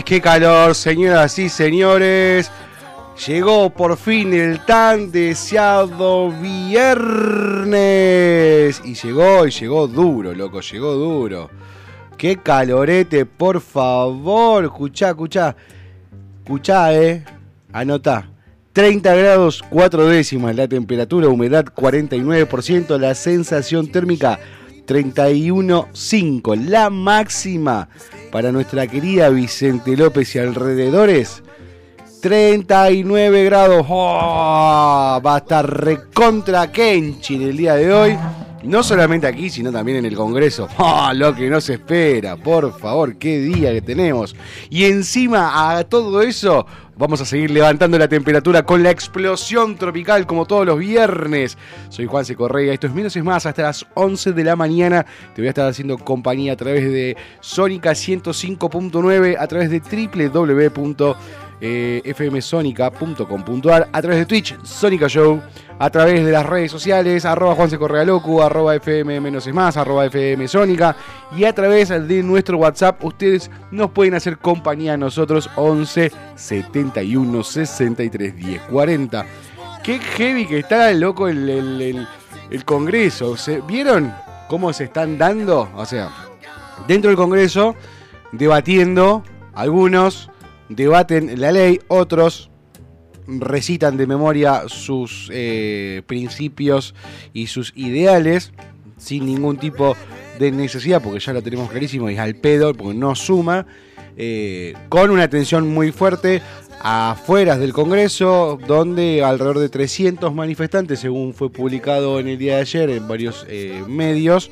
¡Ay, qué calor, señoras y señores! Llegó por fin el tan deseado viernes. Y llegó, y llegó duro, loco, llegó duro. ¡Qué calorete, por favor! Escuchá, escuchá. Escuchá, eh. Anotá. 30 grados 4 décimas la temperatura, humedad 49%, la sensación térmica 31.5. La máxima para nuestra querida Vicente López y alrededores 39 grados. ¡Oh! Va a estar recontra Kenchi en el día de hoy. No solamente aquí, sino también en el Congreso. ¡Oh, lo que no se espera! Por favor, qué día que tenemos. Y encima a todo eso, vamos a seguir levantando la temperatura con la explosión tropical como todos los viernes. Soy Juan C. Correa. Esto es Menos es Más. Hasta las 11 de la mañana te voy a estar haciendo compañía a través de Sónica 105.9, a través de www eh, fmsonica.com.ar, a través de Twitch, Sónica Show, a través de las redes sociales, arroba Juanse Correa Locu, arroba FM menos es más, arroba FM y a través de nuestro WhatsApp, ustedes nos pueden hacer compañía a nosotros 11 71 63 10 40. Qué heavy que está loco el, el, Congreso. ¿Se, ¿Vieron cómo se están dando? O sea, dentro del Congreso, debatiendo algunos debaten la ley, otros recitan de memoria sus eh, principios y sus ideales sin ningún tipo de necesidad, porque ya lo tenemos clarísimo, y es al pedo, porque no suma, eh, con una atención muy fuerte afuera del Congreso, donde alrededor de 300 manifestantes, según fue publicado en el día de ayer en varios eh, medios,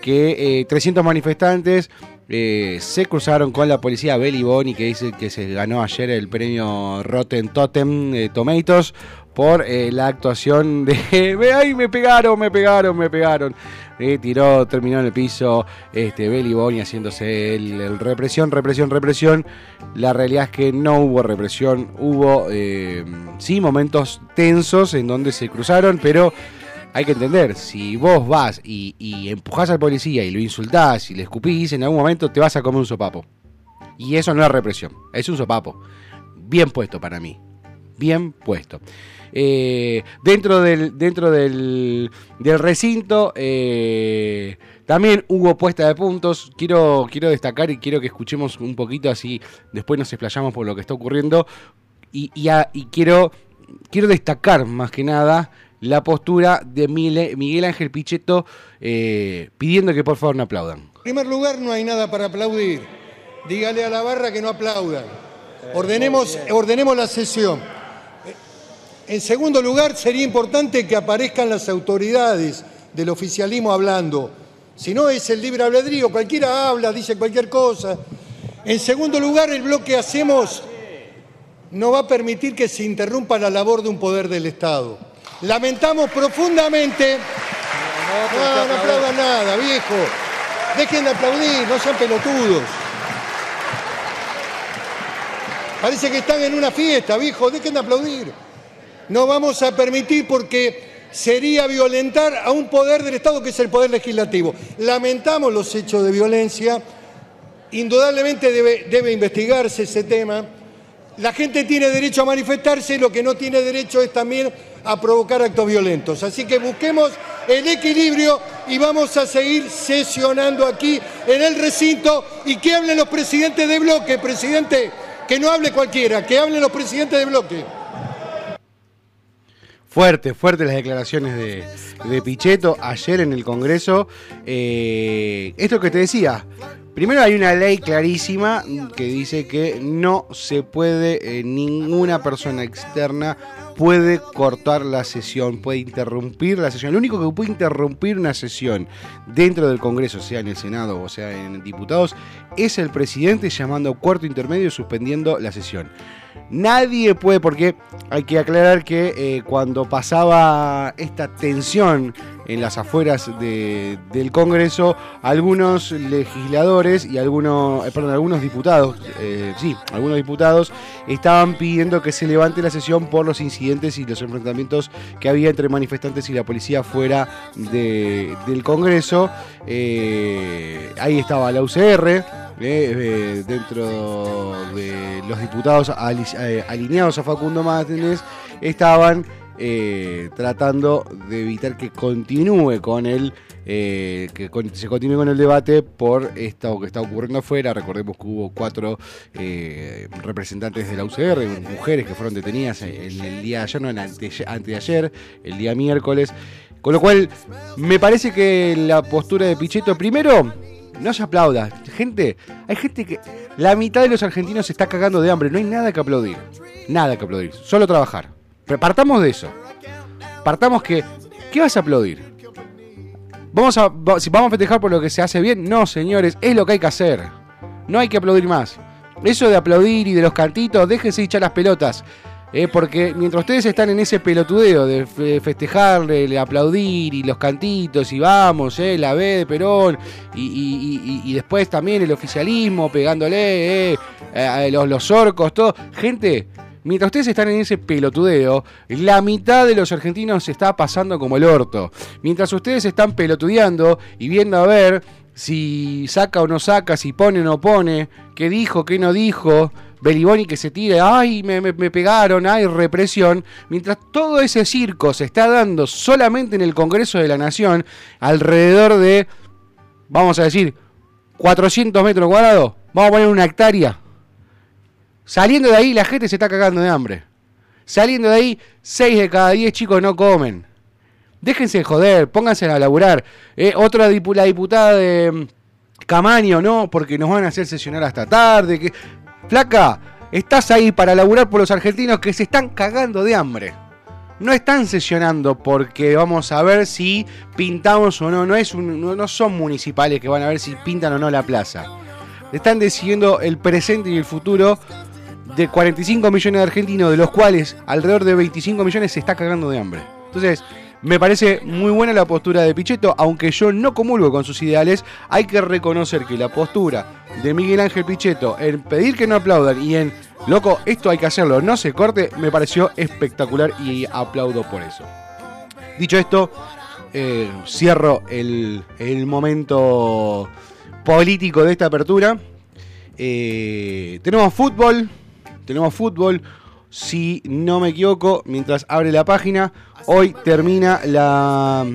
que 300 manifestantes eh, se cruzaron con la policía Belly Boni, que dice que se ganó ayer el premio Rotten Totem eh, Tomatoes por eh, la actuación de ¡Ay, me pegaron, me pegaron, me pegaron! tiró, terminó en el piso este, Belly Boni haciéndose el, represión, represión, represión. La realidad es que no hubo represión, hubo sí momentos tensos en donde se cruzaron, pero hay que entender, si vos vas y, y empujás al policía y lo insultás y le escupís, en algún momento te vas a comer un sopapo. Y eso no es represión, es un sopapo. Bien puesto para mí. Bien puesto. Eh, dentro del, dentro del, recinto eh, también hubo puesta de puntos. Quiero, quiero destacar y quiero que escuchemos un poquito así, después nos explayamos por lo que está ocurriendo. Y, y quiero, quiero destacar más que nada la postura de Miguel Ángel Pichetto eh, pidiendo que por favor no aplaudan. En primer lugar, no hay nada para aplaudir. Dígale a la barra que no aplaudan. Ordenemos, ordenemos la sesión. En segundo lugar, sería importante que aparezcan las autoridades del oficialismo hablando. Si no es el libre albedrío, cualquiera habla, dice cualquier cosa. En segundo lugar, el bloque hacemos no va a permitir que se interrumpa la labor de un poder del Estado. Lamentamos profundamente. No, no aplaudan nada, viejo. Dejen de aplaudir, no sean pelotudos. Parece que están en una fiesta, viejo, dejen de aplaudir. No vamos a permitir porque sería violentar a un poder del Estado que es el poder legislativo. Lamentamos los hechos de violencia. Indudablemente debe, debe investigarse ese tema. La gente tiene derecho a manifestarse, lo que no tiene derecho es también a provocar actos violentos. Así que busquemos el equilibrio y vamos a seguir sesionando aquí en el recinto y que hablen los presidentes de bloque, presidente, que no hable cualquiera, que hablen los presidentes de bloque. Fuerte, fuerte las declaraciones de, de Pichetto ayer en el Congreso. Eh, esto que te decía, Primero hay una ley clarísima que dice que no se puede, eh, ninguna persona externa puede cortar la sesión, puede interrumpir la sesión. Lo único que puede interrumpir una sesión dentro del Congreso, sea en el Senado o sea en diputados, es el presidente llamando cuarto intermedio y suspendiendo la sesión. Nadie puede, porque hay que aclarar que eh, cuando pasaba esta tensión en las afueras del Congreso, algunos legisladores y algunos, eh, perdón, algunos diputados, eh, sí, algunos diputados estaban pidiendo que se levante la sesión por los incidentes y los enfrentamientos que había entre manifestantes y la policía fuera del Congreso. ahí estaba la UCR eh, dentro de los diputados eh, alineados a Facundo Márquez estaban eh, tratando de evitar que continúe con el que se continúe con el debate por esto que está ocurriendo afuera. Recordemos que hubo cuatro representantes de la UCR, mujeres que fueron detenidas en el día de ayer, no, en anteayer, el día miércoles. Con lo cual, me parece que la postura de Pichetto, primero, no se aplauda. Gente, hay gente que. La mitad de los argentinos se está cagando de hambre. No hay nada que aplaudir. Nada que aplaudir. Solo trabajar. Partamos de eso. Partamos que. ¿Qué vas a aplaudir? Vamos a, si vamos a festejar por lo que se hace bien, no, señores, es lo que hay que hacer. No hay que aplaudir más. Eso de aplaudir y de los cantitos, déjense echar las pelotas. Eh, porque mientras ustedes están en ese pelotudeo de festejarle, aplaudir y los cantitos y vamos, eh, la B de Perón y, después también el oficialismo pegándole, eh, los, los orcos, todo. Gente, mientras ustedes están en ese pelotudeo, la mitad de los argentinos se está pasando como el orto. Mientras ustedes están pelotudeando y viendo a ver si saca o no saca, si pone o no pone, qué dijo, qué no dijo Beliboni que se tira, ay, me, pegaron, hay represión, mientras todo ese circo se está dando solamente en el Congreso de la Nación, alrededor de, vamos a decir, 400 metros cuadrados, vamos a poner una hectárea. Saliendo de ahí, la gente se está cagando de hambre. Saliendo de ahí, 6 de cada 10 chicos no comen. Déjense de joder, pónganse a laburar. Eh, otra la diputada de mm, Camaño, no, porque nos van a hacer sesionar hasta tarde. Que... Flaca, estás ahí para laburar por los argentinos que se están cagando de hambre. No están sesionando porque vamos a ver si pintamos o no. No, es no son municipales que van a ver si pintan o no la plaza. Están decidiendo el presente y el futuro de 45 millones de argentinos, de los cuales alrededor de 25 millones se está cagando de hambre. Entonces, me parece muy buena la postura de Pichetto, aunque yo no comulgo con sus ideales, hay que reconocer que la postura de Miguel Ángel Pichetto en pedir que no aplaudan y en, loco, esto hay que hacerlo, no se corte, me pareció espectacular y aplaudo por eso. Dicho esto, eh, cierro el, momento político de esta apertura. Eh, tenemos fútbol, tenemos fútbol si no me equivoco, mientras abre la página, hoy termina la...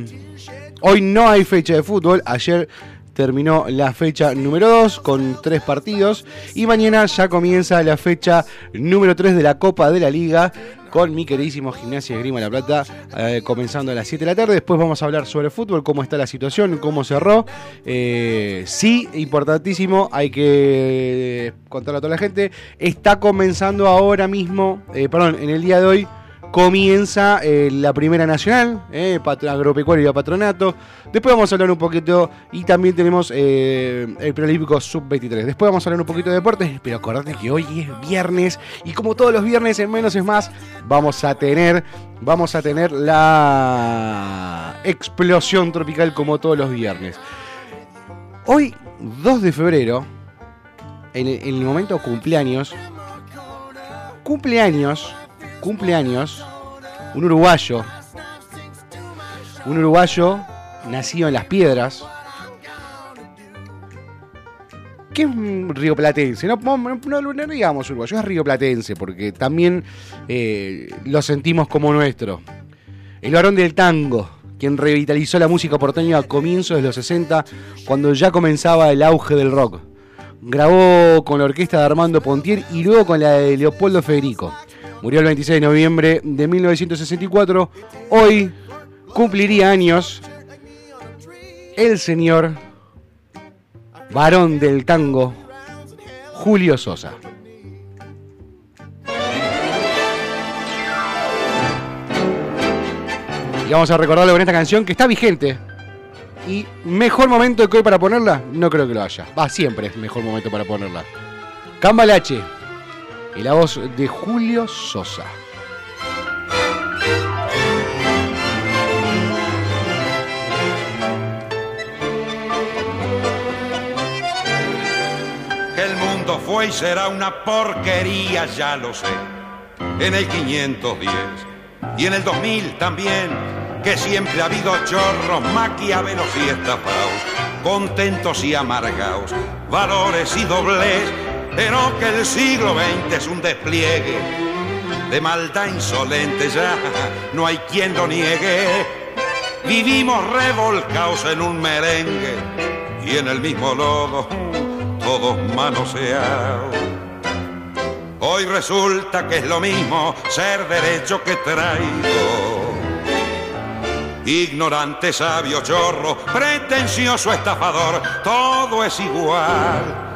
Hoy no hay fecha de fútbol, ayer terminó la fecha número 2 con tres partidos y mañana ya comienza la fecha número 3 de la Copa de la Liga con mi queridísimo Gimnasia Grima La Plata, eh, comenzando a las 7 de la tarde. Después vamos a hablar sobre fútbol, cómo está la situación, cómo cerró. Eh, sí, importantísimo, hay que contarle a toda la gente. Está comenzando ahora mismo, eh, perdón, en el día de hoy comienza eh, la Primera Nacional, eh, Agropecuario y Patronato. Después vamos a hablar un poquito, y también tenemos eh, el Preolímpico Sub-23. Después vamos a hablar un poquito de deportes, pero acordate que hoy es viernes, y como todos los viernes en menos es más, vamos a tener, vamos a tener la explosión tropical como todos los viernes. Hoy, 2 de febrero, en el, en el momento cumpleaños, cumpleaños cumpleaños un uruguayo, un uruguayo nacido en Las Piedras, que es un rioplatense, no, no, digamos uruguayo, es rioplatense, porque también eh, lo sentimos como nuestro. El varón del tango, quien revitalizó la música porteña a comienzos de los 60, cuando ya comenzaba el auge del rock. Grabó con la orquesta de Armando Pontier y luego con la de Leopoldo Federico. Murió el 26 de noviembre de 1964. Hoy cumpliría años el señor varón del tango, Julio Sosa. Y vamos a recordarlo con esta canción que está vigente. Y mejor momento que hoy para ponerla, no creo que lo haya. Va, siempre es mejor momento para ponerla. Cambalache y la voz de Julio Sosa. El mundo fue y será una porquería, ya lo sé. En el 510 y en el 2000 también, que siempre ha habido chorros, maquiavelos y estafados, contentos y amargados valores y doblez, pero que el siglo XX es un despliegue de maldad insolente, ya no hay quien lo niegue. Vivimos revolcados en un merengue y en el mismo lodo, todos manoseados. Hoy resulta que es lo mismo ser derecho que traído. Ignorante, sabio, chorro, pretencioso, estafador, todo es igual,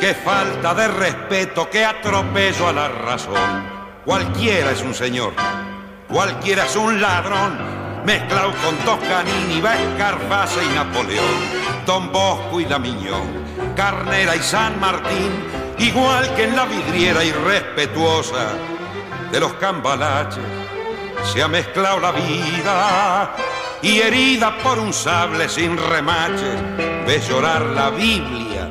Qué falta de respeto, qué atropello a la razón. Cualquiera es un señor, cualquiera es un ladrón, mezclado con Toscanini, Escarface y Napoleón, Don Bosco y Damiñón, Carnera y San Martín, igual que en la vidriera irrespetuosa de los cambalaches, se ha mezclado la vida y herida por un sable sin remaches, ve llorar la Biblia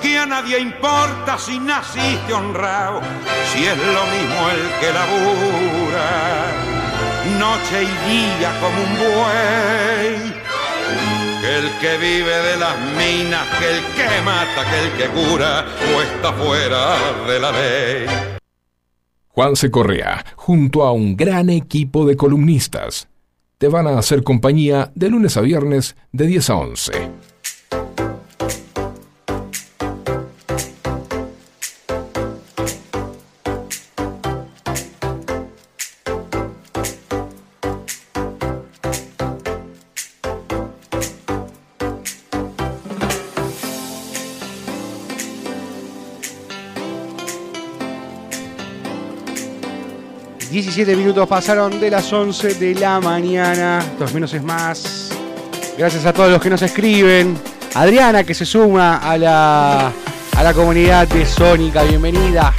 que a nadie importa si naciste honrado, si es lo mismo el que labura, noche y día como un buey. Que el que vive de las minas, que el que mata, que el que cura, o está fuera de la ley. Juan C. Correa, junto a un gran equipo de columnistas, te van a hacer compañía de lunes a viernes de 10 a 11. 17 minutos pasaron de las 11 de la mañana. Dos menos es más. Gracias a todos los que nos escriben. Adriana que se suma a la, a la comunidad de Sónica. Bienvenida.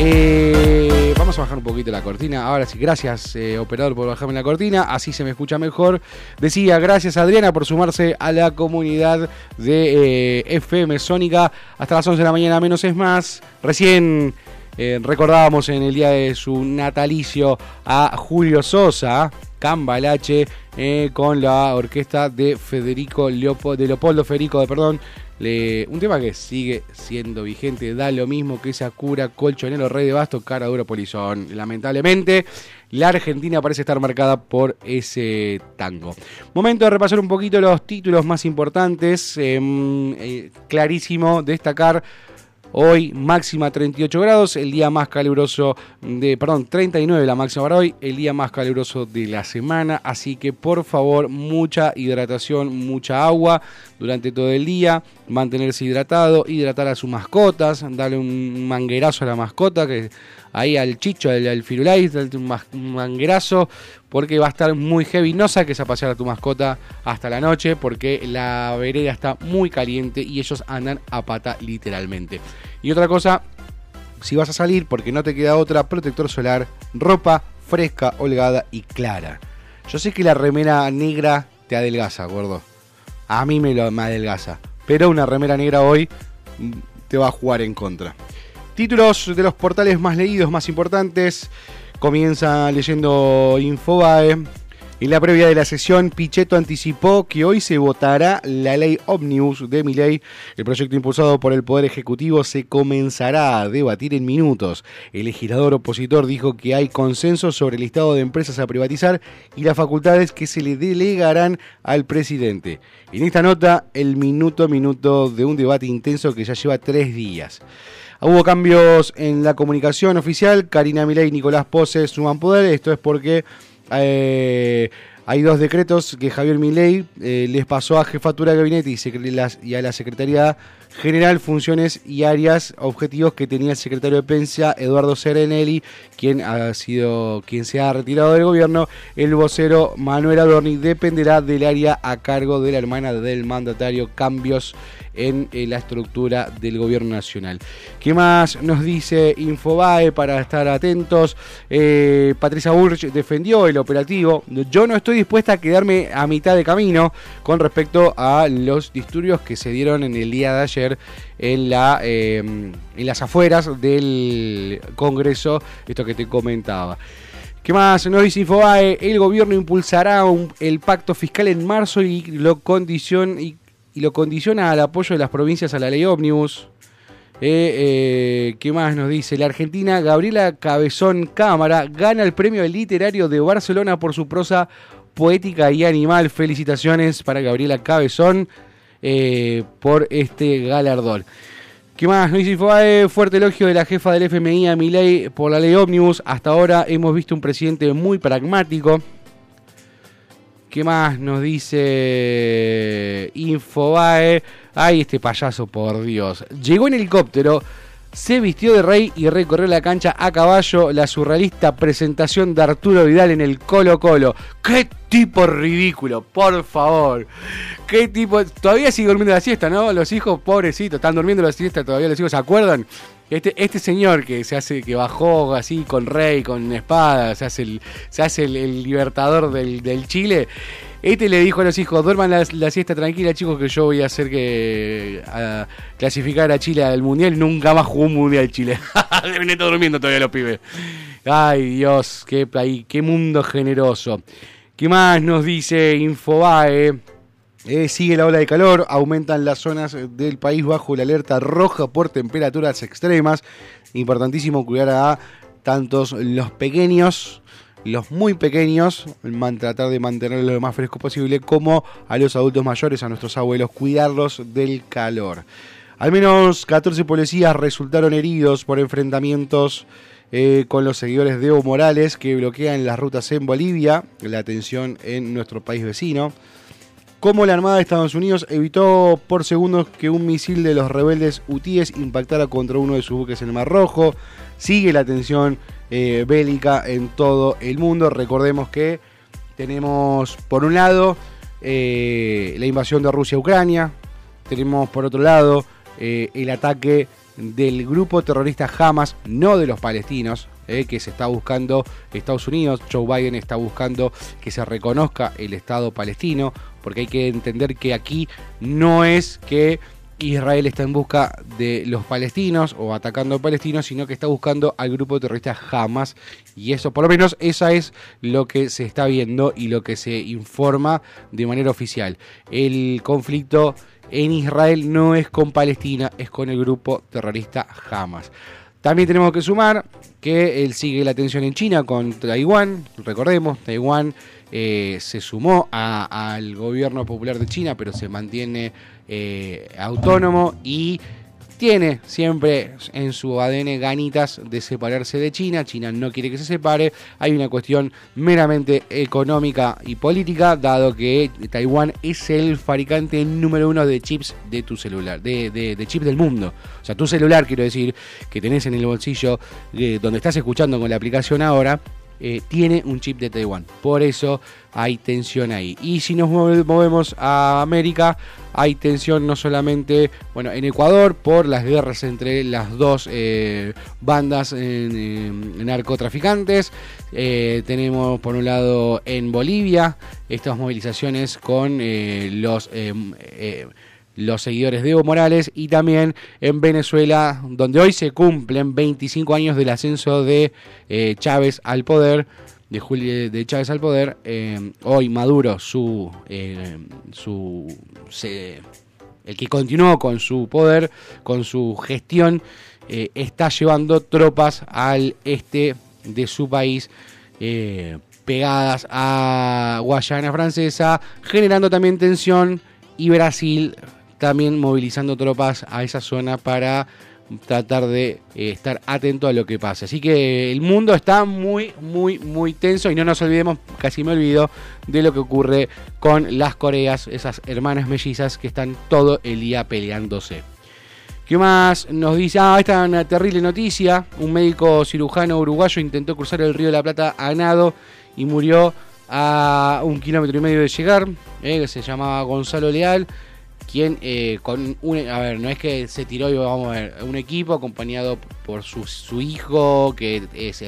Eh, vamos a bajar un poquito la cortina. Ahora sí, gracias eh, operador por bajarme la cortina. Así se me escucha mejor. Decía, gracias Adriana por sumarse a la comunidad de eh, FM Sónica. Hasta las 11 de la mañana menos es más. Recién eh, recordábamos en el día de su natalicio a Julio Sosa, Cambalache, eh, con la orquesta de Federico de Leopoldo Federico, de, perdón, un tema que sigue siendo vigente, da lo mismo que esa cura, colchonero, rey de basto, cara duro, polizón. Lamentablemente, la Argentina parece estar marcada por ese tango. Momento de repasar un poquito los títulos más importantes. Em, eh, clarísimo destacar Hoy máxima 38 grados, el día más caluroso de, perdón, 39 la máxima para hoy, el día más caluroso de la semana, así que por favor mucha hidratación, mucha agua durante todo el día, mantenerse hidratado, hidratar a sus mascotas, darle un manguerazo a la mascota que ahí al chicho, al, al firulais, un manguerazo, porque va a estar muy heavy. No saques a pasear a tu mascota hasta la noche, porque la vereda está muy caliente y ellos andan a pata literalmente. Y otra cosa, si vas a salir, porque no te queda otra, protector solar, ropa fresca, holgada y clara. Yo sé que la remera negra te adelgaza, gordo. A mí me lo me adelgaza. Pero una remera negra hoy mm, te va a jugar en contra. Títulos de los portales más leídos, más importantes. Comienza leyendo Infobae. En la previa de la sesión, Pichetto anticipó que hoy se votará la ley Omnibus de Miley. El proyecto impulsado por el Poder Ejecutivo se comenzará a debatir en minutos. El legislador opositor dijo que hay consenso sobre el listado de empresas a privatizar y las facultades que se le delegarán al presidente. En esta nota, el minuto a minuto de un debate intenso que ya lleva tres días. Hubo cambios en la comunicación oficial. Karina Milei y Nicolás Pose suman poder. Esto es porque eh, hay dos decretos que Javier Milei eh, les pasó a Jefatura de Gabinete y, a la Secretaría General funciones y áreas, objetivos que tenía el secretario de Prensa Eduardo Serenelli, quien ha sido quien se ha retirado del gobierno. El vocero Manuel Adorni dependerá del área a cargo de la hermana del mandatario. Cambios en eh, la estructura del gobierno nacional. ¿Qué más nos dice Infobae para estar atentos? Eh, Patricia Burch defendió el operativo. Yo no estoy dispuesta a quedarme a mitad de camino con respecto a los disturbios que se dieron en el día de ayer en, la, eh, en las afueras del Congreso, esto que te comentaba. ¿Qué más? Nos dice Infobae, el gobierno impulsará el pacto fiscal en marzo y lo condiciona y lo condiciona al apoyo de las provincias a la ley ómnibus. Eh, eh, ¿Qué más nos dice? La argentina Gabriela Cabezón Cámara gana el premio literario de Barcelona por su prosa poética y animal. Felicitaciones para Gabriela Cabezón eh, por este galardón. ¿Qué más? Nos dice Infobae, fuerte elogio de la jefa del FMI a Milei por la ley ómnibus. Hasta ahora hemos visto un presidente muy pragmático. ¿Qué más nos dice Infobae? Ay, este payaso, por Dios. Llegó en helicóptero, se vistió de rey y recorrió la cancha a caballo. La surrealista presentación de Arturo Vidal en el Colo Colo. ¡Qué tipo ridículo! Por favor. ¿Qué tipo? Todavía sigue durmiendo la siesta, ¿no? Los hijos, pobrecitos, están durmiendo la siesta todavía. Los hijos, ¿se acuerdan? Este, este señor que se hace, que bajó así con rey, con espada, se hace el, se hace el, libertador del, Chile. Este le dijo a los hijos, duerman la, siesta tranquila, chicos, que yo voy a hacer que clasificar a Chile al Mundial. Nunca más jugó un Mundial Chile. Deben estar durmiendo todavía los pibes. Ay, Dios, qué, qué mundo generoso. ¿Qué más nos dice Infobae? Eh, sigue la ola de calor, aumentan las zonas del país bajo la alerta roja por temperaturas extremas. Importantísimo cuidar a tantos los pequeños, los muy pequeños, tratar de mantenerlos lo más fresco posible, como a los adultos mayores, a nuestros abuelos, cuidarlos del calor. Al menos 14 policías resultaron heridos por enfrentamientos eh, con los seguidores de Evo Morales que bloquean las rutas en Bolivia, la atención en nuestro país vecino cómo la Armada de Estados Unidos evitó por segundos que un misil de los rebeldes hutíes impactara contra uno de sus buques en el Mar Rojo. Sigue la tensión eh, bélica en todo el mundo. Recordemos que tenemos por un lado eh, la invasión de Rusia a Ucrania, tenemos por otro lado eh, el ataque del grupo terrorista Hamas, no de los palestinos, que se está buscando Estados Unidos, Joe Biden está buscando que se reconozca el Estado palestino, porque hay que entender que aquí no es que Israel está en busca de los palestinos o atacando a palestinos, sino que está buscando al grupo terrorista Hamas. Y eso, por lo menos, esa es lo que se está viendo y lo que se informa de manera oficial. El conflicto en Israel no es con Palestina, es con el grupo terrorista Hamas. También tenemos que sumar que él sigue la tensión en China con Taiwán. Recordemos, Taiwán eh, se sumó al gobierno popular de China, pero se mantiene eh, autónomo y tiene siempre en su ADN ganitas de separarse de China. China no quiere que se separe. Hay una cuestión meramente económica y política, dado que Taiwán es el fabricante número uno de chips de tu celular, de, chips del mundo. O sea, tu celular, quiero decir, que tenés en el bolsillo eh, donde estás escuchando con la aplicación ahora, eh, tiene un chip de Taiwán. Por eso hay tensión ahí. Y si nos movemos a América, hay tensión no solamente bueno, en Ecuador por las guerras entre las dos eh, bandas narcotraficantes. Eh, tenemos por un lado en Bolivia estas movilizaciones con los los seguidores de Evo Morales y también en Venezuela, donde hoy se cumplen 25 años del ascenso de eh, Chávez al poder. de, Julio, de Chávez al poder, eh, hoy Maduro, su, eh, su el que continuó con su poder, con su gestión, eh, está llevando tropas al este de su país pegadas a Guayana Francesa, generando también tensión y Brasil también movilizando tropas a esa zona para tratar de eh, estar atento a lo que pasa. Así que el mundo está muy, muy, muy tenso y no nos olvidemos, casi me olvido, de lo que ocurre con las Coreas, esas hermanas mellizas que están todo el día peleándose. ¿Qué más nos dice? Ah, esta es una terrible noticia. Un médico cirujano uruguayo intentó cruzar el río de la Plata a nado y murió a un kilómetro y medio de llegar, eh, se llamaba Gonzalo Leal quien eh, con un, a ver, no es que se tiró y vamos a ver, un equipo acompañado por su, su hijo, que es,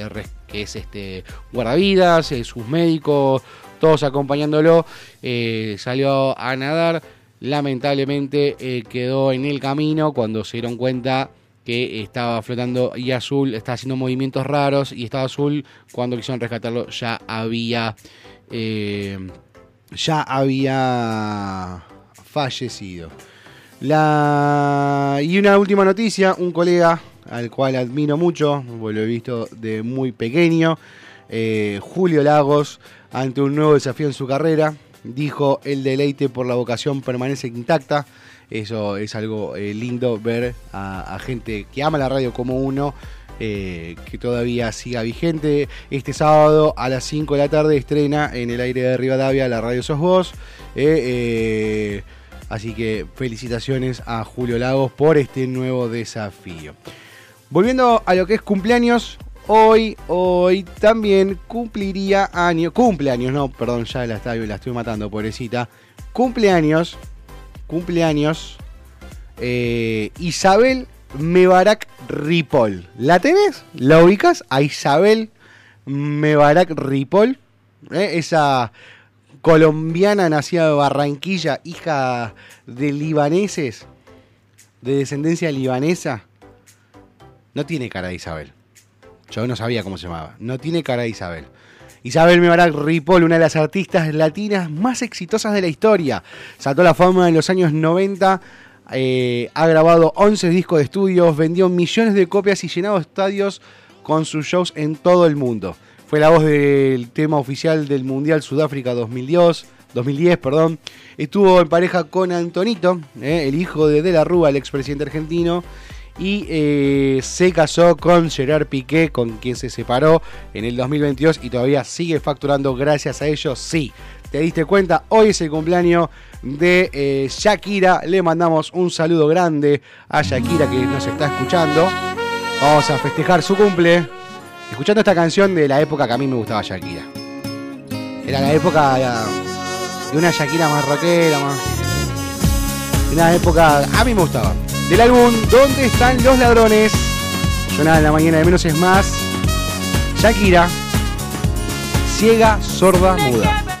que es este guardavidas, eh, sus médicos, todos acompañándolo, eh, salió a nadar, lamentablemente quedó en el camino cuando se dieron cuenta que estaba flotando y azul, estaba haciendo movimientos raros y estaba azul, cuando quisieron rescatarlo ya había... ya había fallecido. Y una última noticia, un colega al cual admiro mucho, lo he visto de muy pequeño, eh, Julio Lagos, ante un nuevo desafío en su carrera, dijo, el deleite por la vocación permanece intacta. Eso es algo eh, lindo ver a, gente que ama la radio como uno, eh, que todavía siga vigente. Este sábado a las 5 de la tarde estrena en el aire de Rivadavia la radio Sos Vos. Así que felicitaciones a Julio Lagos por este nuevo desafío. Volviendo a lo que es cumpleaños, hoy, hoy también cumpliría años, cumpleaños, no, perdón, ya la la estoy matando, pobrecita. Cumpleaños, cumpleaños, eh, Isabel Mebarak Ripoll. ¿La tenés? ¿La ubicas? A Isabel Mebarak Ripoll. Eh, esa colombiana nacida de Barranquilla, hija de libaneses, de descendencia libanesa, no tiene cara de Isabel. Yo no sabía cómo se llamaba. No tiene cara de Isabel. Isabel Mebarak Ripoll, una de las artistas latinas más exitosas de la historia. Saltó la fama en los años 90. Eh, ha grabado 11 discos de estudios, vendió millones de copias y llenado estadios con sus shows en todo el mundo. Fue la voz del tema oficial del Mundial Sudáfrica 2010, 2010 perdón. Estuvo en pareja con Antonito, eh, el hijo de De la Rúa, el expresidente argentino. Y eh, se casó con Gerard Piqué, con quien se separó en el 2022 y todavía sigue facturando gracias a ellos. Sí, te diste cuenta, hoy es el cumpleaños de eh, Shakira. Le mandamos un saludo grande a Shakira que nos está escuchando. Vamos a festejar su cumple escuchando esta canción de la época que a mí me gustaba Shakira. Era la época de una Shakira más rockera, más. Una época. A mí me gustaba. Del álbum ¿Dónde están los ladrones? Suena en la mañana de menos es más. Shakira. Ciega, sorda, muda.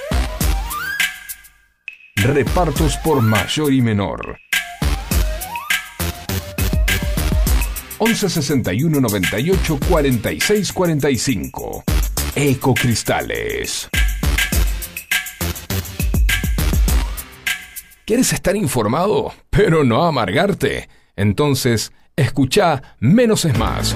Repartos por mayor y menor. 11 61 98 46 45. Ecocristales. ¿Quieres estar informado, pero no amargarte? Entonces, escucha Menos es Más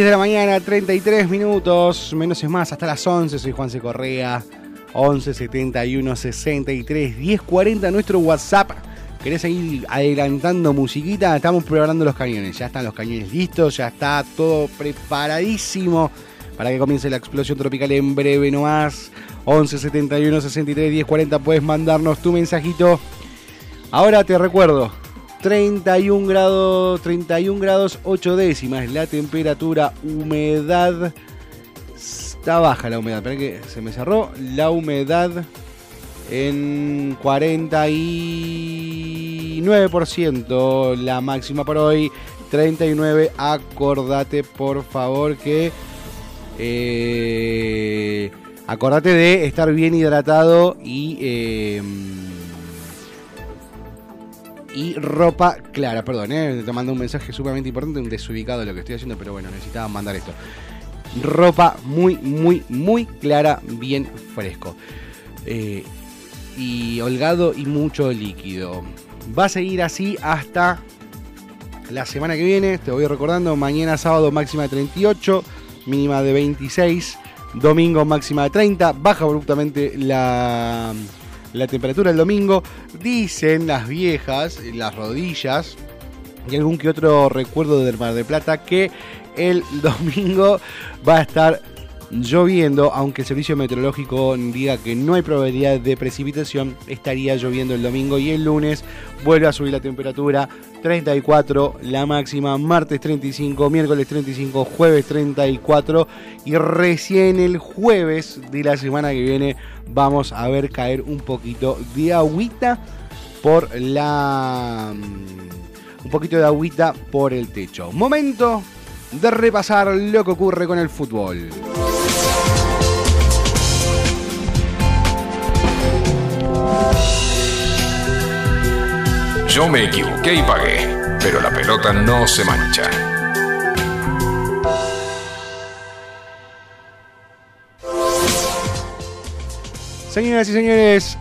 10 de la mañana, 33 minutos, menos es más, hasta las 11. Soy Juan C. Correa, 11 71 63 10 40, nuestro WhatsApp. ¿Querés seguir adelantando musiquita? Estamos preparando los cañones. Ya están los cañones listos, ya está todo preparadísimo para que comience la explosión tropical en breve nomás. 11 71 63 10 40, puedes mandarnos tu mensajito. Ahora te recuerdo, 31 grados, 31 grados 8 décimas la temperatura, humedad está baja la humedad, espera que se me cerró, la humedad en 49%, la máxima por hoy 39, acordate por favor que eh, acordate de estar bien hidratado y eh, y ropa clara. Perdón, eh, te mando un mensaje sumamente importante, un desubicado de lo que estoy haciendo, pero bueno, necesitaba mandar esto. Ropa muy, muy, muy clara, bien fresco. Eh, y holgado y mucho líquido. Va a seguir así hasta la semana que viene. Te voy recordando, mañana sábado máxima de 38, mínima de 26. Domingo máxima de 30. Baja abruptamente la la temperatura el domingo. Dicen las viejas, las rodillas y algún que otro recuerdo del Mar de Plata que el domingo va a estar lloviendo, aunque el servicio meteorológico diga que no hay probabilidad de precipitación, estaría lloviendo el domingo y el lunes vuelve a subir la temperatura 34 la máxima, martes 35, miércoles 35, jueves 34 y recién el jueves de la semana que viene vamos a ver caer un poquito de agüita por la mm, un poquito de agüita por el techo. Momento de repasar lo que ocurre con el fútbol. Yo me equivoqué y pagué, pero la pelota no se mancha. Señoras y señores,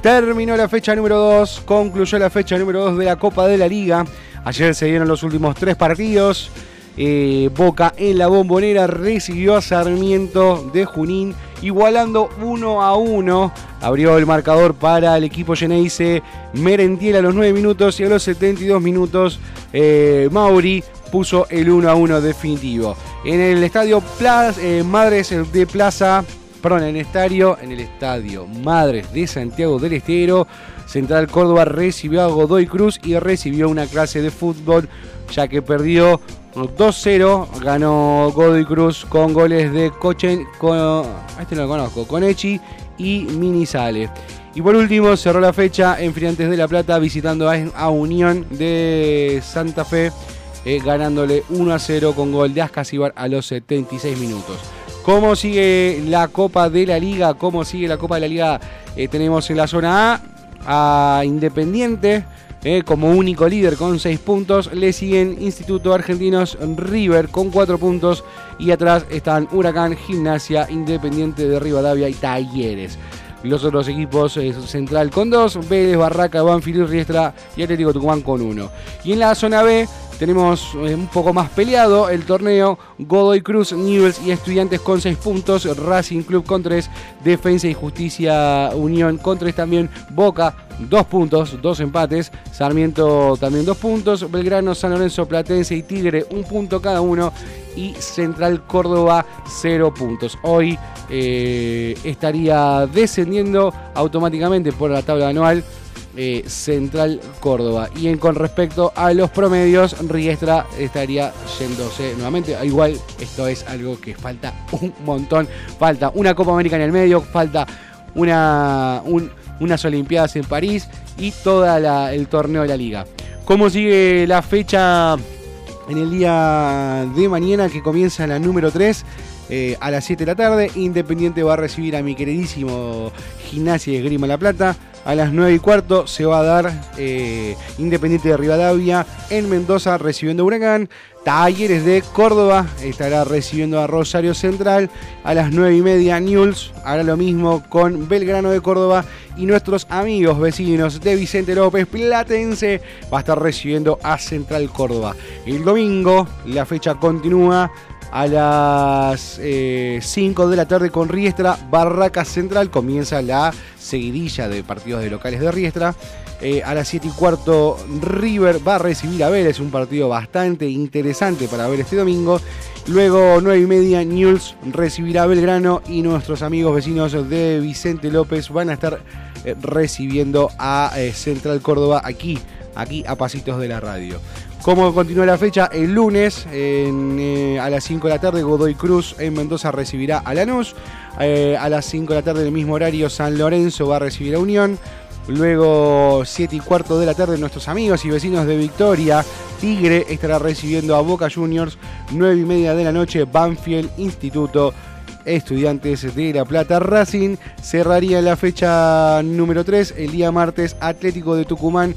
terminó la fecha número 2, concluyó la fecha número 2 de la Copa de la Liga. Ayer se dieron los últimos tres partidos. Eh, Boca en la bombonera recibió a Sarmiento de Junín, igualando 1 a 1. Abrió el marcador para el equipo Geneise Merentiel a los 9 minutos y a los 72 minutos eh, Mauri puso el 1 a 1 definitivo. En el estadio eh, Madres de Plaza, perdón, en el estadio, en el estadio Madres de Santiago del Estero, Central Córdoba recibió a Godoy Cruz y recibió una clase de fútbol ya que perdió 2-0, ganó Godoy Cruz con goles de Cochen, este no lo conozco, Conechi y Minizale. Y por último cerró la fecha en Friantes de la Plata visitando a, Unión de Santa Fe, eh, ganándole 1 0 con gol de Ascasibar a los 76 minutos. ¿Cómo sigue la Copa de la Liga? ¿Cómo sigue la Copa de la Liga? Eh, tenemos en la zona A a Independiente eh, como único líder con 6 puntos. Le siguen Instituto Argentinos River con 4 puntos. Y atrás están Huracán, Gimnasia, Independiente de Rivadavia y Talleres. Los otros equipos es Central con 2, Vélez, Barraca, Banfield, Riestra y Atlético Tucumán con 1. Y en la zona B tenemos eh, un poco más peleado el torneo Godoy Cruz, Newells y Estudiantes con 6 puntos, Racing Club con 3, Defensa y Justicia Unión con 3 también, Boca 2 puntos, 2 empates, Sarmiento también 2 puntos, Belgrano, San Lorenzo, Platense y Tigre 1 punto cada uno y Central Córdoba 0 puntos. Hoy eh, estaría descendiendo automáticamente por la tabla anual eh, Central Córdoba. Y en, con respecto a los promedios, Riestra estaría yéndose nuevamente. Igual esto es algo que falta un montón. Falta una Copa América en el medio, falta una, unas Olimpiadas en París y todo el torneo de la liga. ¿Cómo sigue la fecha en el día de mañana que comienza la número 3? Eh, a las 7 de la tarde, Independiente va a recibir a mi queridísimo Gimnasia de Grima La Plata. A las 9 y cuarto se va a dar eh, Independiente de Rivadavia en Mendoza recibiendo Huracán. Talleres de Córdoba estará recibiendo a Rosario Central. A las 9 y media Newells hará lo mismo con Belgrano de Córdoba. Y nuestros amigos vecinos de Vicente López Platense va a estar recibiendo a Central Córdoba. El domingo la fecha continúa a las 5 eh, de la tarde con Riestra, Barraca Central. Comienza la seguidilla de partidos de locales de Riestra. Eh, a las 7 y cuarto, River va a recibir a Vélez, un partido bastante interesante para ver este domingo. Luego, 9 y media, Newell's recibirá a Belgrano y nuestros amigos vecinos de Vicente López van a estar eh, recibiendo a Central Córdoba aquí, aquí a pasitos de la radio. ¿Cómo continúa la fecha? El lunes eh, a las 5 de la tarde Godoy Cruz en Mendoza recibirá a Lanús. Eh, a las 5 de la tarde en el mismo horario San Lorenzo va a recibir a Unión. Luego 7 y cuarto de la tarde nuestros amigos y vecinos de Victoria. Tigre estará recibiendo a Boca Juniors. 9 y media de la noche Banfield Instituto. Estudiantes de La Plata Racing cerraría la fecha número 3 el día martes Atlético de Tucumán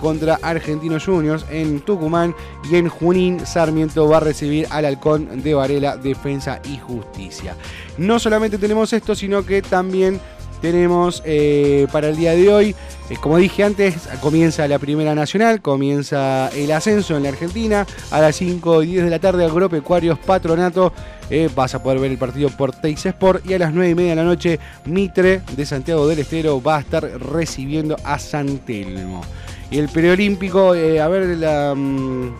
contra Argentinos Juniors en Tucumán y en Junín Sarmiento va a recibir al Halcón de Varela Defensa y Justicia. No solamente tenemos esto, sino que también tenemos eh, para el día de hoy, eh, como dije antes, comienza la Primera Nacional, comienza el ascenso en la Argentina. A las 5 y 10 de la tarde, Agropecuarios Patronato. Eh, vas a poder ver el partido por Teis Sport. Y a las 9 y media de la noche, Mitre de Santiago del Estero va a estar recibiendo a San Telmo. Y el preolímpico, eh, a ver, la, mm,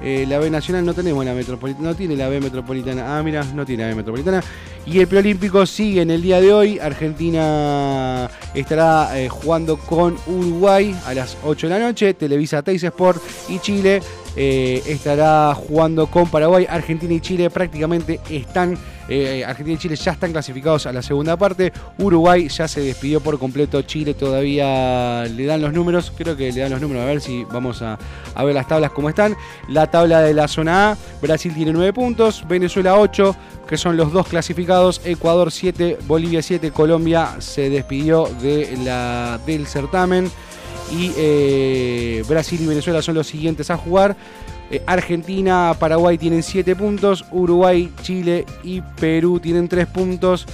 eh, la B Nacional no tenemos la metropolitana, no tiene la B metropolitana. Ah, mira, no tiene la B metropolitana. Y el preolímpico sigue en el día de hoy. Argentina estará eh, jugando con Uruguay a las 8 de la noche. Televisa Teis Sport y Chile estará jugando con Paraguay. Argentina y Chile prácticamente están eh, Argentina y Chile ya están clasificados a la segunda parte. Uruguay ya se despidió por completo. Chile todavía le dan los números. Creo que le dan los números. A ver si vamos a, ver las tablas como están. La tabla de la zona A. Brasil tiene 9 puntos. Venezuela 8 que son los dos clasificados. Ecuador 7, Bolivia 7, Colombia se despidió de la, del certamen. Y eh, Brasil y Venezuela son los siguientes a jugar. Eh, Argentina, Paraguay tienen 7 puntos, Uruguay, Chile y Perú tienen 3 puntos.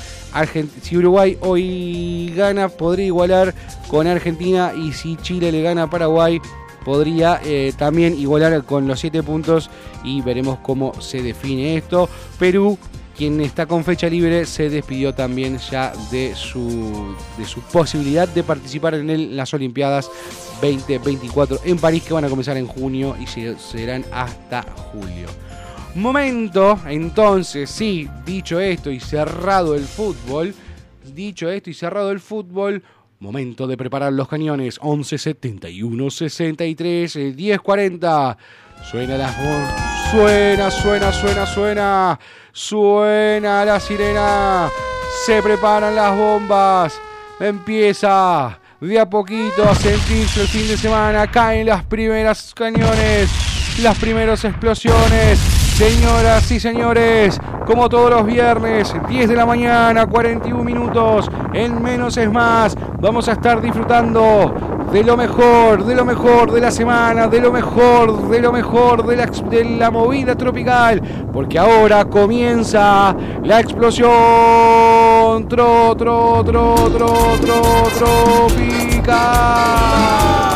si Uruguay hoy gana, podría igualar con Argentina y si Chile le gana a Paraguay, podría eh, también igualar con los 7 puntos y veremos cómo se define esto. Perú quien está con fecha libre se despidió también ya de su, de su posibilidad de participar en las Olimpiadas 2024 en París que van a comenzar en junio y serán hasta julio. Momento, entonces, sí, dicho esto y cerrado el fútbol, dicho esto y cerrado el fútbol, momento de preparar los cañones 11 71 63 10 40 Suena las Suena, suena, suena, suena. Suena la sirena. Se preparan las bombas. Empieza de a poquito a sentirse el fin de semana. Caen las primeras cañones. Las primeras explosiones. Señoras y señores, como todos los viernes, 10 de la mañana, 41 minutos, en menos es más, vamos a estar disfrutando de lo mejor, de lo mejor de la semana, de lo mejor, de lo mejor de la, de la movida tropical, porque ahora comienza la explosión tro, tro, tro, tro, tro, tropical.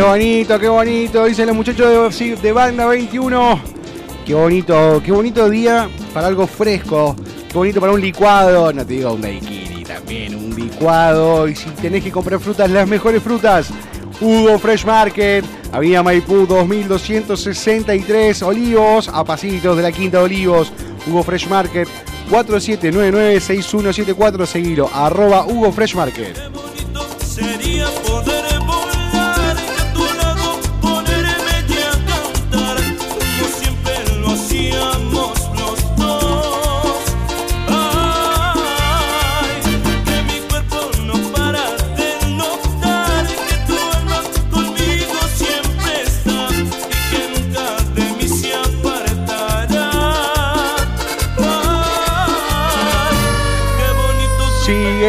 Bonito, qué bonito, dicen los muchachos de, de Banda 21. Qué bonito, qué bonito día para algo fresco. Qué bonito para un licuado. No te digo un daiquiri, también un licuado. Y si tenés que comprar frutas, las mejores frutas. Hugo Fresh Market, Avenida Maipú 2263, Olivos, a pasitos de la Quinta de Olivos. Hugo Fresh Market 4799-6174, seguilo, arroba Hugo Fresh Market.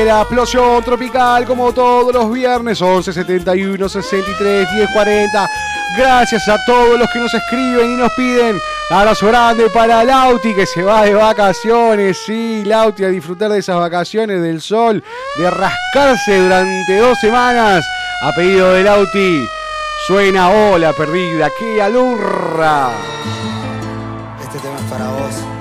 La explosión tropical como todos los viernes 11 71 63 10 40 gracias a todos los que nos escriben y nos piden. Abrazo grande para Lauti que se va de vacaciones. Sí Lauti a disfrutar de esas vacaciones del sol de rascarse durante dos semanas. A pedido de Lauti suena ola perdida que alurra. Este tema es para vos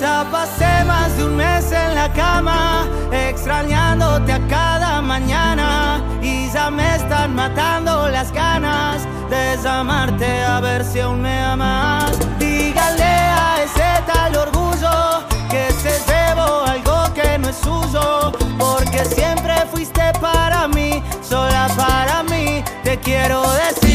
ya pasé más de un mes en la cama, extrañándote a cada mañana. Y ya me están matando las ganas de llamarte a ver si aún me amas. Dígale a ese tal orgullo que se llevó algo que no es suyo. Porque siempre fuiste para mí, sola para mí. Te quiero decir,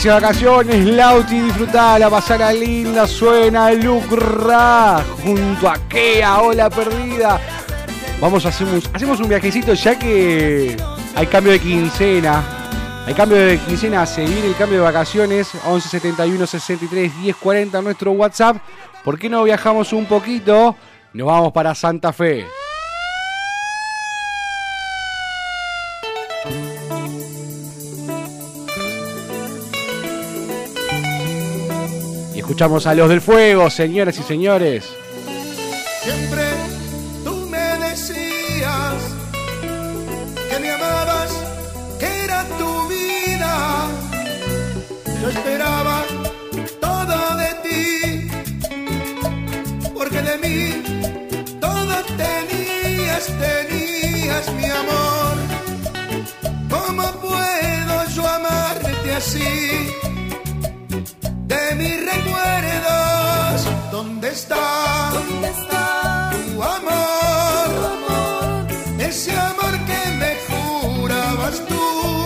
Felices vacaciones, Lauti, disfrutala, pasala linda, suena Lucra junto a Kea, hola perdida. Vamos un, hacemos un viajecito ya que hay cambio de quincena. Hay cambio de quincena, se viene el cambio de vacaciones, 11 71 63 10 40 nuestro WhatsApp. ¿Por qué no viajamos un poquito? Nos vamos para Santa Fe. Escuchamos a los del fuego, señoras y señores. Siempre tú me decías que me amabas, que era tu vida. Yo esperaba todo de ti, porque de mí todo tenías, tenías mi amor. ¿Cómo puedo yo amarte así? De mis recuerdos, ¿dónde está? ¿Dónde está tu amor, tu amor? ese amor que me jurabas tú.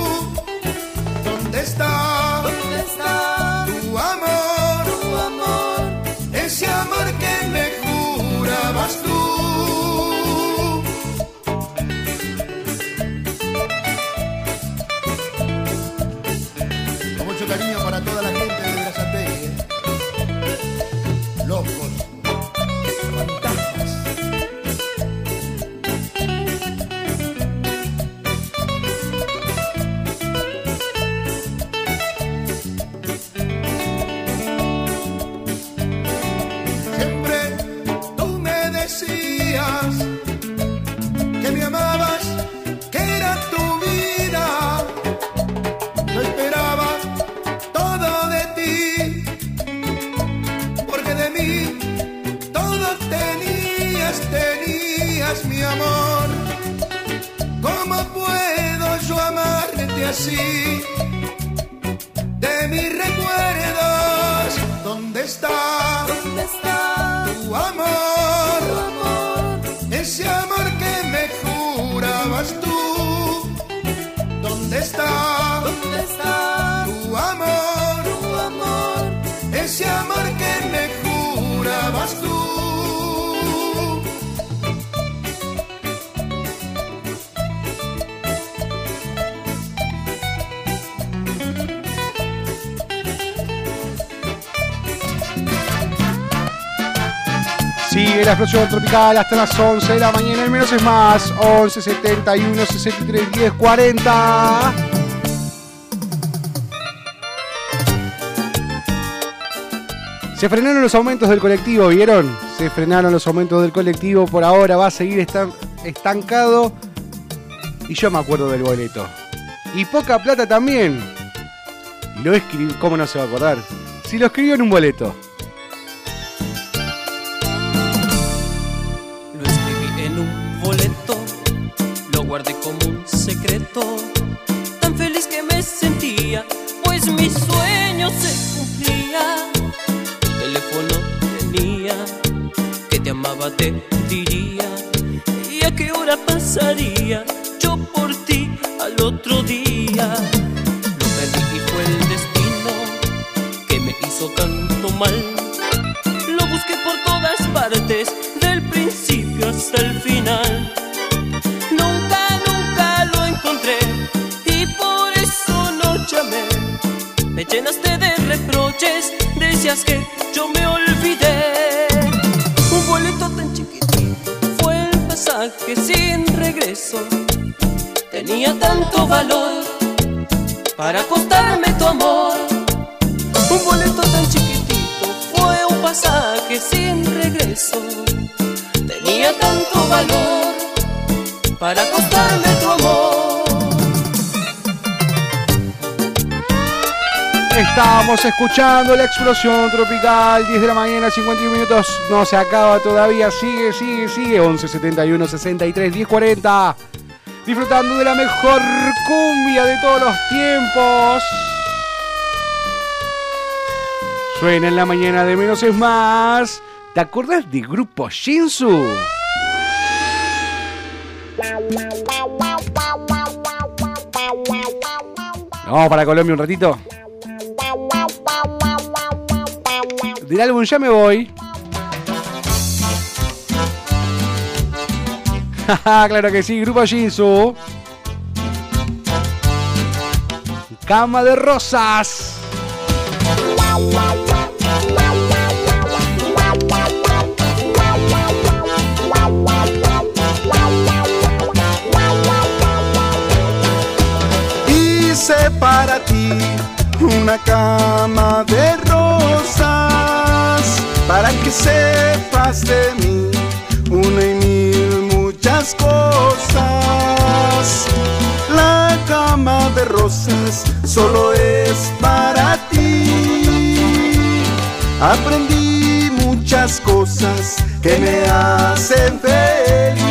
Explosión tropical hasta las 11 de la mañana. El menos es más. 11 71 63 10 40. Se frenaron los aumentos del colectivo, ¿vieron? Se frenaron los aumentos del colectivo. Por ahora va a seguir estan- estancado. Y yo me acuerdo del boleto. Y poca plata también. Lo escribí, ¿cómo no se va a acordar? Si lo escribió en un boleto. Study. Estamos escuchando la explosión tropical, 10 de la mañana, 51 minutos. No se acaba todavía, sigue, sigue, sigue. 11 71 63 10 40. Disfrutando de la mejor cumbia de todos los tiempos. Suena en la mañana de menos es más. ¿Te acuerdas de Grupo Shinsu? Vamos para Colombia un ratito. Del álbum Ya me voy. claro que sí, Grupo Shinsu. Cama de rosas. Hice para ti una cama para que sepas de mí una y mil muchas cosas. La cama de rosas solo es para ti. Aprendí muchas cosas que me hacen feliz.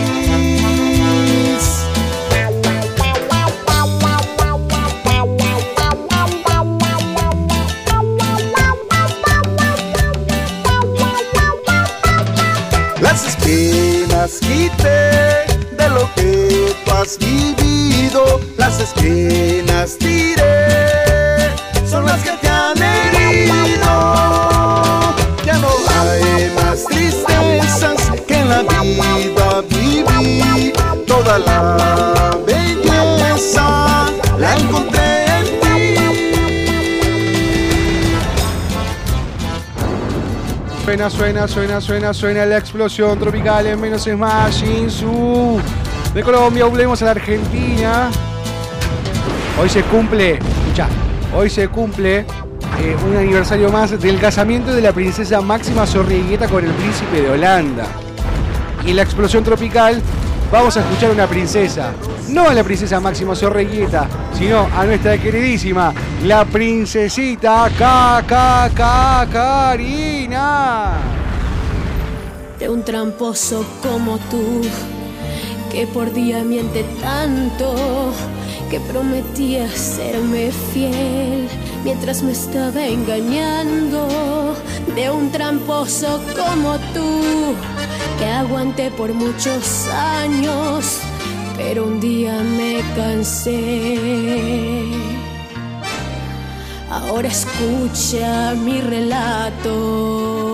Has vivido. Las espinas tiré, son las que te han herido. Ya no hay más tristezas que en la vida viví. Toda la belleza la encontré en ti. Suena, suena, suena, suena, suena la explosión tropical en menos es más, Shinsu. De Colombia volvemos a la Argentina. Hoy se cumple, escucha, hoy se cumple eh, un aniversario más del casamiento de la princesa Máxima Zorrigueta con el príncipe de Holanda. Y en la explosión tropical vamos a escuchar a una princesa. No a la princesa Máxima Zorrigueta, sino a nuestra queridísima, la princesita K Karina. de un tramposo como tú, que por día miente tanto, que prometía serme fiel mientras me estaba engañando, de un tramposo como tú, que aguanté por muchos años, pero un día me cansé. Ahora escucha mi relato.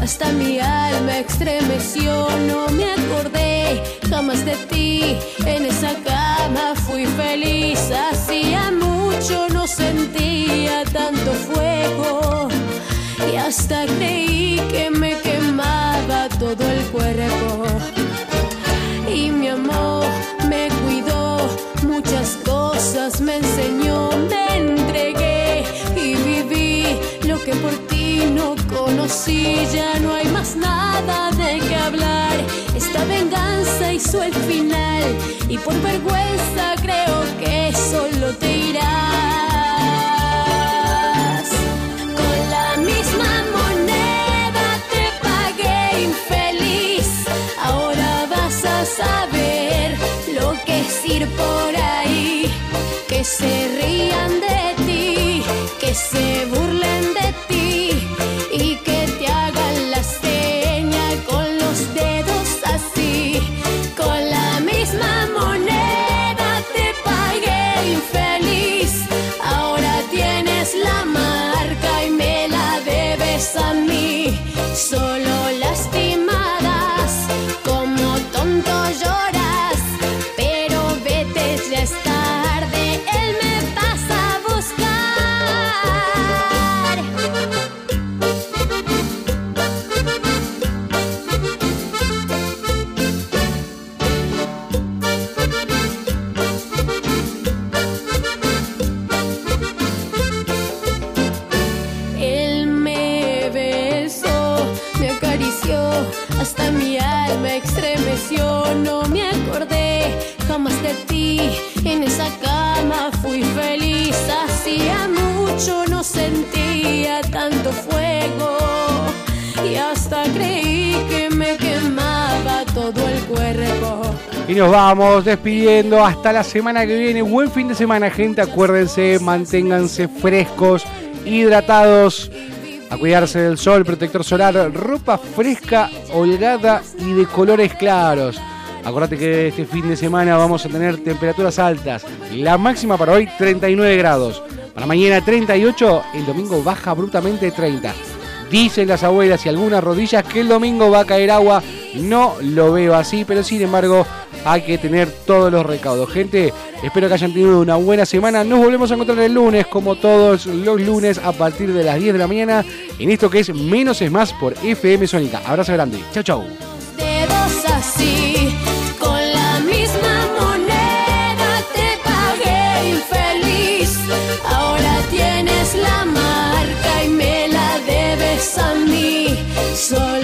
Hasta mi alma estremeció. No me acordé jamás de ti, en esa cama fui feliz. Hacía mucho no sentía tanto fuego y hasta creí que me quemaba todo el cuerpo y mi amor me cuidó, muchas cosas me enseñó, me entregué y viví lo que por ti no conocí, ya no hay más nada de qué hablar, esta venganza hizo el final y por vergüenza creo que solo te irás. Con la misma moneda te pagué infeliz. Ahora vas a saber lo que es ir por ahí. Que se rían de ti, que se burlen Y nos vamos despidiendo hasta la semana que viene. Buen fin de semana, gente. Acuérdense, manténganse frescos, hidratados. A cuidarse del sol, protector solar, ropa fresca, holgada y de colores claros. Acordate que este fin de semana vamos a tener temperaturas altas. La máxima para hoy 39 grados. Para mañana 38, el domingo baja abruptamente 30. Dicen las abuelas y algunas rodillas que el domingo va a caer agua. No lo veo así, pero sin embargo hay que tener todos los recaudos. Gente, espero que hayan tenido una buena semana. Nos volvemos a encontrar el lunes, como todos los lunes, a partir de las 10 de la mañana, en esto que es Menos es Más por FM Sónica. Abrazo grande. Chau, chau. Ahora tienes la marca y me la debes a mí. Solo